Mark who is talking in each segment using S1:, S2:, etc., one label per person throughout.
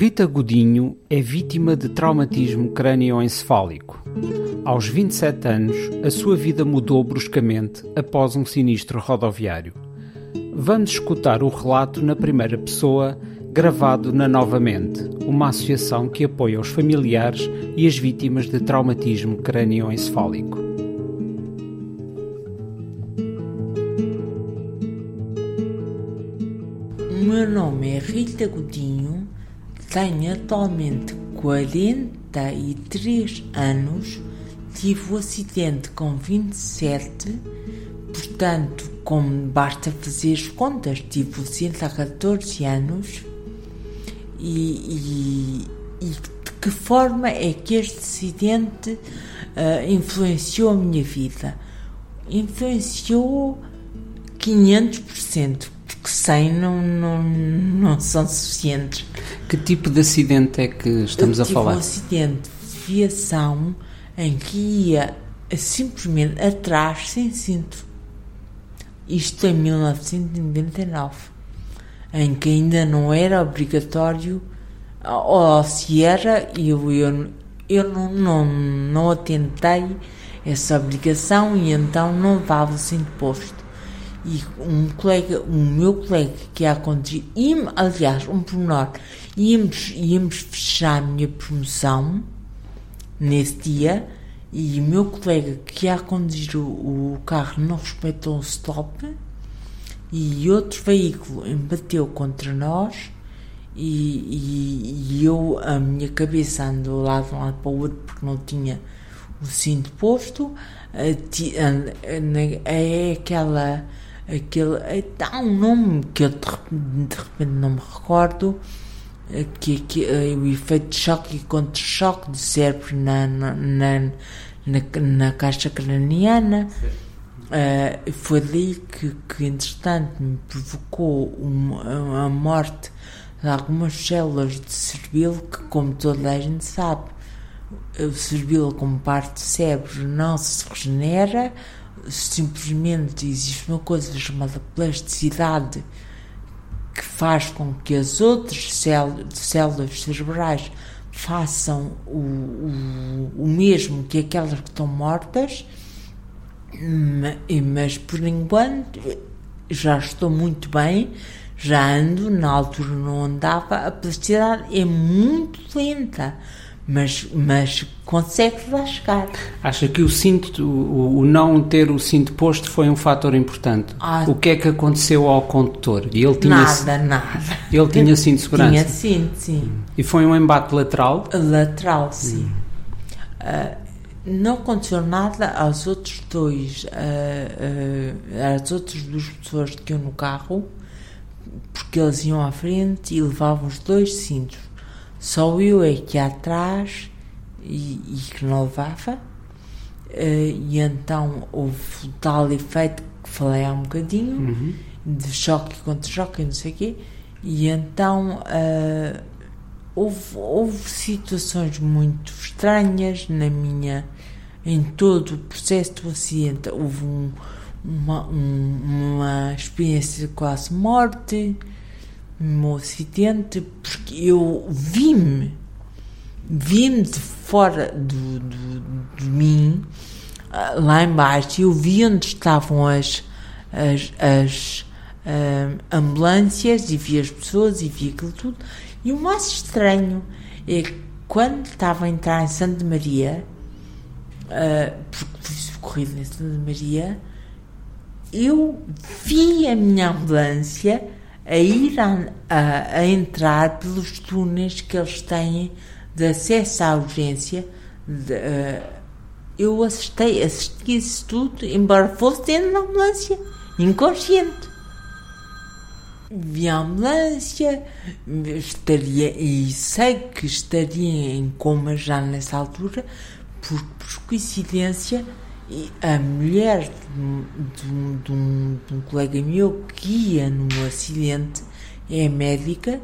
S1: Rita Godinho é vítima de traumatismo crânioencefálico. Aos 27 anos, a sua vida mudou bruscamente após um sinistro rodoviário. Vamos escutar o relato na primeira pessoa, gravado na Novamente, uma associação que apoia os familiares e as vítimas de traumatismo crânioencefálico.
S2: O meu nome é Rita Godinho, tenho atualmente 43 anos, tive o um acidente com 27, portanto, como basta fazer as contas, tive o acidente há 14 anos e, e, e, de que forma é que este acidente uh, influenciou a minha vida? Influenciou 500%, porque 100 não, não, não são suficientes.
S1: Que tipo de acidente é que estamos
S2: Eu
S1: a falar?
S2: um acidente de viação em que ia simplesmente atrás sem cinto. Isto em 1999, em que ainda não era obrigatório, ou se era, eu, eu, eu não, não, não atentei essa obrigação e então não levava o cinto posto e um colega, o meu colega que ia conduzir, ia, aliás, um pormenor, íamos, íamos fechar a minha promoção nesse dia e o meu colega que ia conduzir o, o carro não respeitou o stop e outro veículo embateu contra nós e, e, e eu, a minha cabeça andou lá de um lado para o outro porque não tinha o cinto posto, é aquela aquele dá um nome que eu de repente, de repente não me recordo que, que o efeito de choque e contra-choque de cérebro na, na, na, na, na caixa craniana. Uh, foi ali que, que entretanto me provocou uma, a morte de algumas células de cerebelo que como toda a gente sabe o cerebelo como parte do cérebro não se regenera simplesmente existe uma coisa chamada plasticidade que faz com que as outras células cerebrais façam o, o, o mesmo que aquelas que estão mortas, mas por enquanto já estou muito bem, já ando, na altura não andava, a plasticidade é muito lenta mas, mas consegue lá chegar.
S1: Acha que o cinto, o, o, não ter o cinto posto foi um fator importante? Ah, o que é que aconteceu ao condutor?
S2: Ele tinha, nada, nada.
S1: Ele tinha cinto de segurança?
S2: Tinha cinto, sim.
S1: E foi um embate lateral?
S2: Lateral, sim. Hum. Uh, não aconteceu nada aos outros dois, uh, uh, às outras duas pessoas que iam no carro, porque eles iam à frente e levavam os dois cintos só eu é que atrás e, e que não levava. Uh, e então houve o tal efeito que falei há um bocadinho, uhum. de choque contra choque, não sei o quê. E então uh, houve, houve situações muito estranhas na minha. Em todo o processo do acidente, houve um, uma, um, uma experiência de quase morte meu acidente porque eu vi-me, vi-me de fora do, do, de mim, ah, lá embaixo, eu vi onde estavam as, as, as uh, ambulâncias e vi as pessoas e vi aquilo tudo. E o mais estranho é que quando estava a entrar em Santa Maria, uh, porque fui socorrido em Santa Maria, eu vi a minha ambulância a ir a, a, a, entrar pelos túneis que eles têm de acesso à urgência. De, uh, eu assisti, assisti isso tudo, embora fosse dentro da ambulância, inconsciente. Vi a ambulância, estaria, e sei que estaria em coma já nessa altura, porque, por coincidência, e a mulher de, de, um, de, um, colega meu que ia no acidente é médica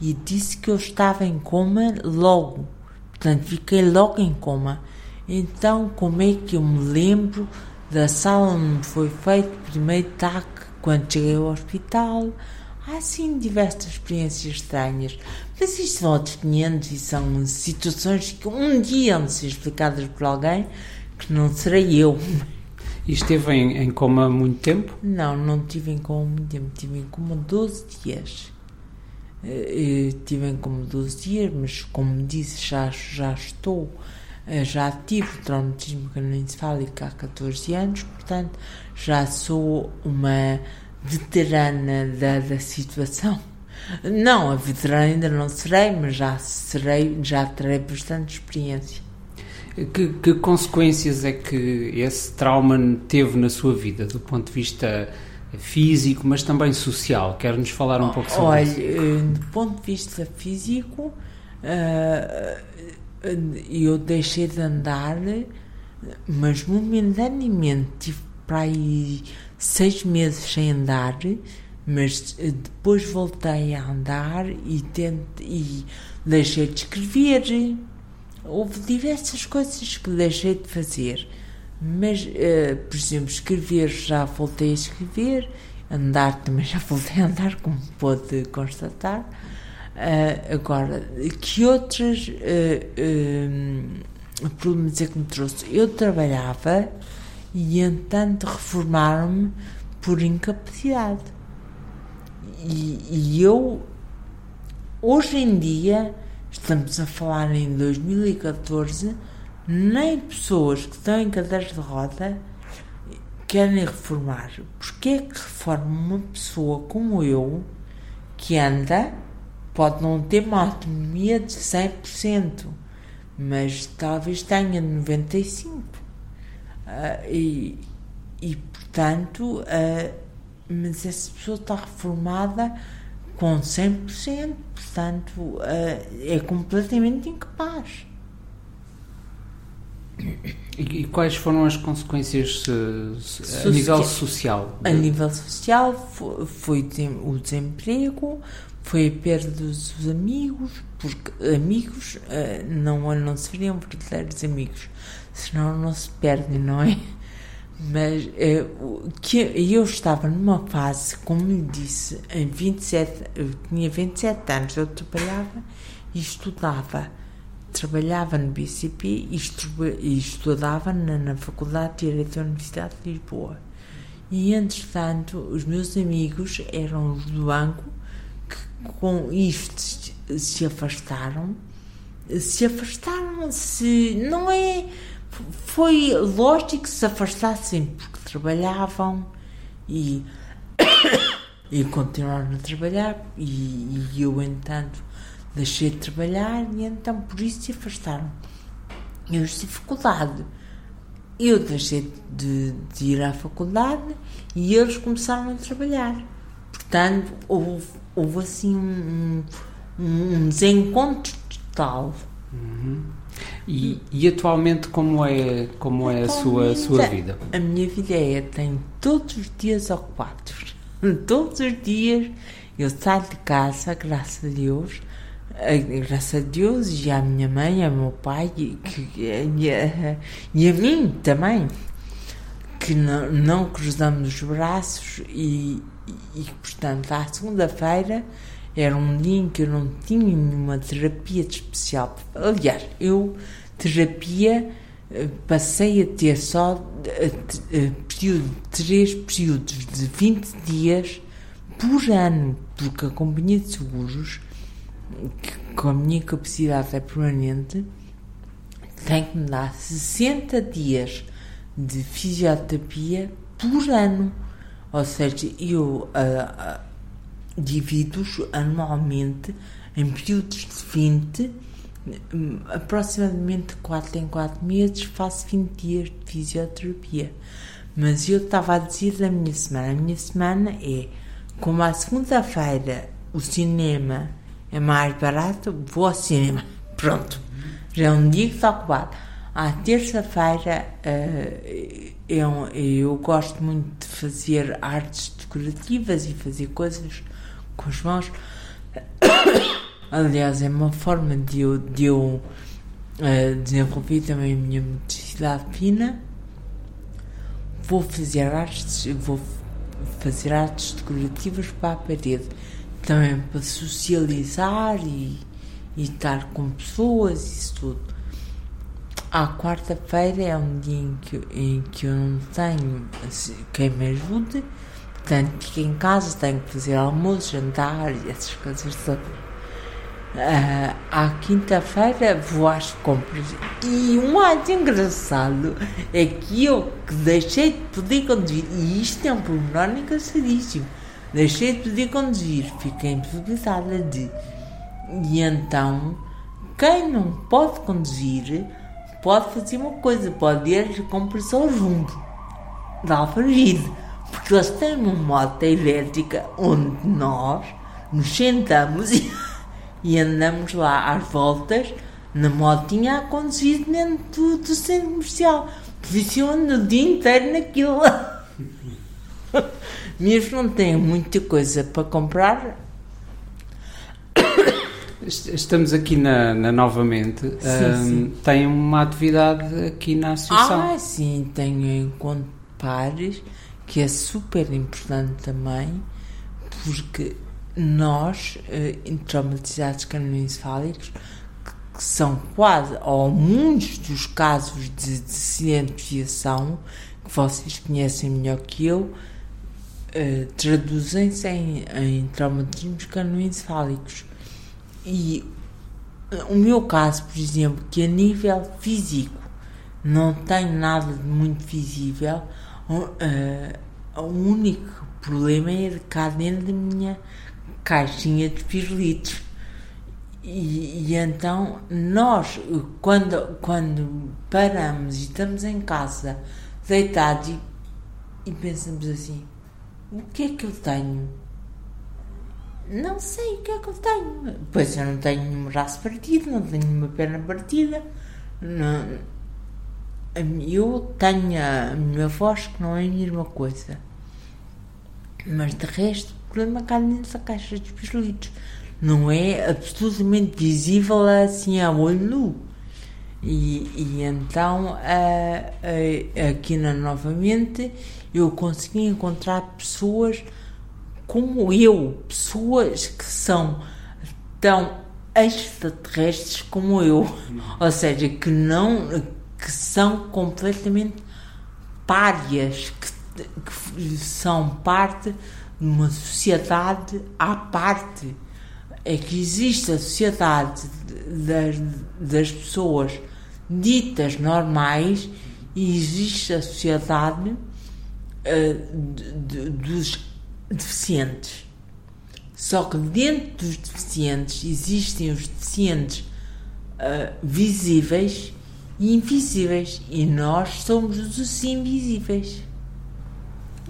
S2: e disse que eu estava em coma logo. Portanto, fiquei logo em coma. Então, como é que eu me lembro da sala onde foi feito o primeiro TAC quando cheguei ao hospital? há sim diversas experiências estranhas, mas isto são outros 500 e são situações que um dia vão ser explicadas por alguém que não serei eu.
S1: E esteve em, em coma muito tempo?
S2: Não, não tive em coma muito tempo, tive em coma 12 dias. Uh, tive em coma 12 dias, mas como disse, já, já estou, uh, já tive traumatismo crânioencefálico há 14 anos, portanto já sou uma veterana da, da situação. Não, a veterana ainda não serei, mas já serei, já terei bastante experiência.
S1: Que, que, consequências é que esse trauma teve na sua vida, do ponto de vista físico, mas também social? Quer-nos falar um pouco sobre
S2: Olha,
S1: isso?
S2: Olha, do ponto de vista físico, uh, eu deixei de andar, mas momentaneamente tive para aí seis meses sem andar, mas eh, depois voltei a andar e, tente, e deixei de escrever. Houve diversas coisas que deixei de fazer, mas, uh, por exemplo, escrever já voltei a escrever, andar também já voltei a andar, como pode constatar. Uh, agora, que outros uh, problemas é que me trouxe? Eu trabalhava e entanto reformaram-me por incapacidade. E, e, eu, hoje em dia, estamos a falar em 2014, nem pessoas que estão em cadeiras de roda querem reformar. Porque é que reforma uma pessoa como eu, que anda, pode não ter uma autonomia de 100%, mas talvez tenha 95%. Uh, e, e, portanto, uh, mas essa pessoa está reformada com 100%, portanto, uh, é completamente incapaz.
S1: E, e, quais foram as consequências a nível social?
S2: A nível social foi, foi o desemprego, foi a perda dos amigos, porque amigos não, não seriam verdadeiros amigos senão não se perde, não é? Mas é, que eu estava numa fase, como disse, em 27, eu tinha 27 anos, eu trabalhava e estudava. Trabalhava no BCP e, estu, e estudava na, na Faculdade de Direito da Universidade de Lisboa. E, entretanto, os meus amigos eram os do banco que, com isto, se afastaram. Se afastaram, se. Não é foi lógico que se afastassem porque trabalhavam e, e continuaram a trabalhar e, e, eu entanto deixei de trabalhar e então por isso se afastaram. Eu tive faculdade. Eu deixei de, de, ir à faculdade e eles começaram a trabalhar. Portanto, houve, houve assim um, um, um desencontro total.
S1: Uhum. E, e, atualmente como é, como é a sua, a sua vida?
S2: A minha vida é, tenho todos os dias ocupados. Todos os dias eu saio de casa, graças a Deus, graças a Deus e à minha mãe, ao meu pai que, e, a, e a mim também, que não, não cruzamos os braços e, e portanto, à segunda-feira era um dia em que eu não tinha nenhuma terapia de especial. Aliás, eu, terapia, eh, passei a ter só eh, eh, período, três períodos de 20 dias por ano, porque a companhia de seguros, que com a minha capacidade é permanente, tem que me dar 60 dias de fisioterapia por ano. Ou seja, eu. Uh, divido-os anualmente em períodos de 20, aproximadamente 4 em 4 meses, faço 20 dias de fisioterapia. Mas eu estava a dizer da minha semana. A minha semana é como à segunda-feira o cinema é mais barato, vou ao cinema. Pronto. Já é um dia que está ocupado. À terça-feira uh, eu, eu gosto muito de fazer artes decorativas e fazer coisas com as mãos. Aliás, é uma forma de eu, de eu uh, desenvolver também a minha motricidade fina. Vou fazer artes, vou fazer artes decorativas para a parede. também para socializar e, e estar com pessoas isso tudo. À quarta-feira é um dia em que, em que eu não tenho assim, quem me ajude, portanto fico em casa, tenho que fazer almoço, jantar e essas coisas todas. Uh, à quinta-feira vou às compras e o mais engraçado é que eu que deixei de poder conduzir, e isto é um pormenor engraçadíssimo, deixei de poder conduzir, fiquei impossibilitada de. E então, quem não pode conduzir pode fazer uma coisa, pode ir às compras ao junto da Alfavide, eles têm uma moto elétrica onde nós nos sentamos e e andamos lá às voltas na motinha a conduzir dentro do, do centro comercial. Ando o dia inteiro naquilo. Mesmo não tenho muita coisa para comprar.
S1: Estamos aqui na, na novamente. Sim, um, sim. Tem uma atividade aqui na associação.
S2: Ah, sim, tenho encontro pares, que é super importante também, porque nós, eh, traumatizados canoencefálicos, que são quase, ou muitos dos casos de, de acidente de viação, que vocês conhecem melhor que eu, eh, traduzem-se em, em traumatismos canoencefálicos. E eh, o meu caso, por exemplo, que a nível físico não tem nada de muito visível, o único problema é cá dentro da minha caixinha de pirulitos. E, e, então nós, quando, quando paramos e estamos em casa, deitados e, e pensamos assim: o que é que eu tenho? Não sei o que é que eu tenho. Pois eu não tenho nenhum braço partido, não tenho uma perna partida. Não, eu tenho a minha voz que não é a mesma coisa. Mas de resto, problema cá dentro da caixa de pirulitos. Não é absolutamente visível assim a olho nu. E, e então, aqui na novamente, eu consegui encontrar pessoas como eu, pessoas que são tão extraterrestres como eu, ou seja, que não, que são completamente párias, que, que são parte numa sociedade à parte. É que existe a sociedade das, das pessoas ditas normais e existe a sociedade uh, de, de, dos deficientes. Só que dentro dos deficientes existem os deficientes uh, visíveis invisíveis. E nós somos os invisíveis.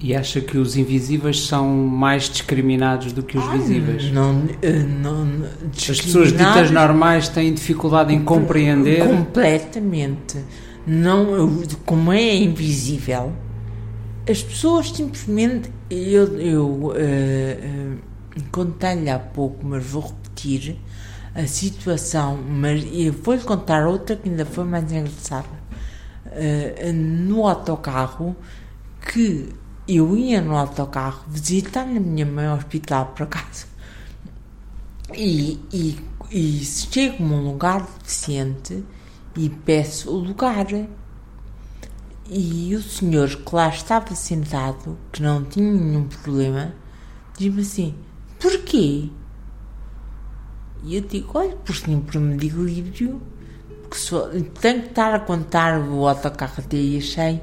S1: E acha que os invisíveis são mais discriminados do que os ah, visíveis?
S2: Não, eh, não, não
S1: As pessoas ditas normais têm dificuldade em compreender?
S2: Completamente. Não, como é invisível, as pessoas simplesmente. Eu, eu uh, uh, contei-lhe há pouco, mas vou repetir a situação. Mas eu vou-lhe contar outra que ainda foi mais engraçada. Uh, no autocarro, que eu ia no autocarro visitar a minha mãe ao hospital, por acaso, e, e, e chego-me a um lugar deficiente e peço o lugar. E o senhor que lá estava sentado, que não tinha nenhum problema, diz-me assim: Porquê? E eu digo: Olha, sim, por um equilíbrio, que sou, tenho que estar a contar o autocarro até e achei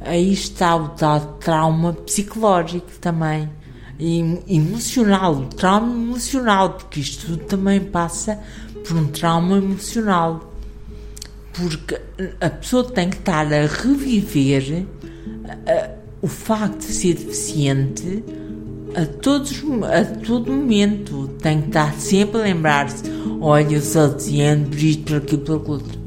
S2: aí está o tal trauma psicológico também, e emocional, o trauma emocional, porque isto tudo também passa por um trauma emocional. Porque a pessoa tem que estar a reviver a, o facto de ser deficiente a, todos, a todo momento. Tem que estar sempre a lembrar-se: olha, sou deficiente por isto, por aquilo, por aquilo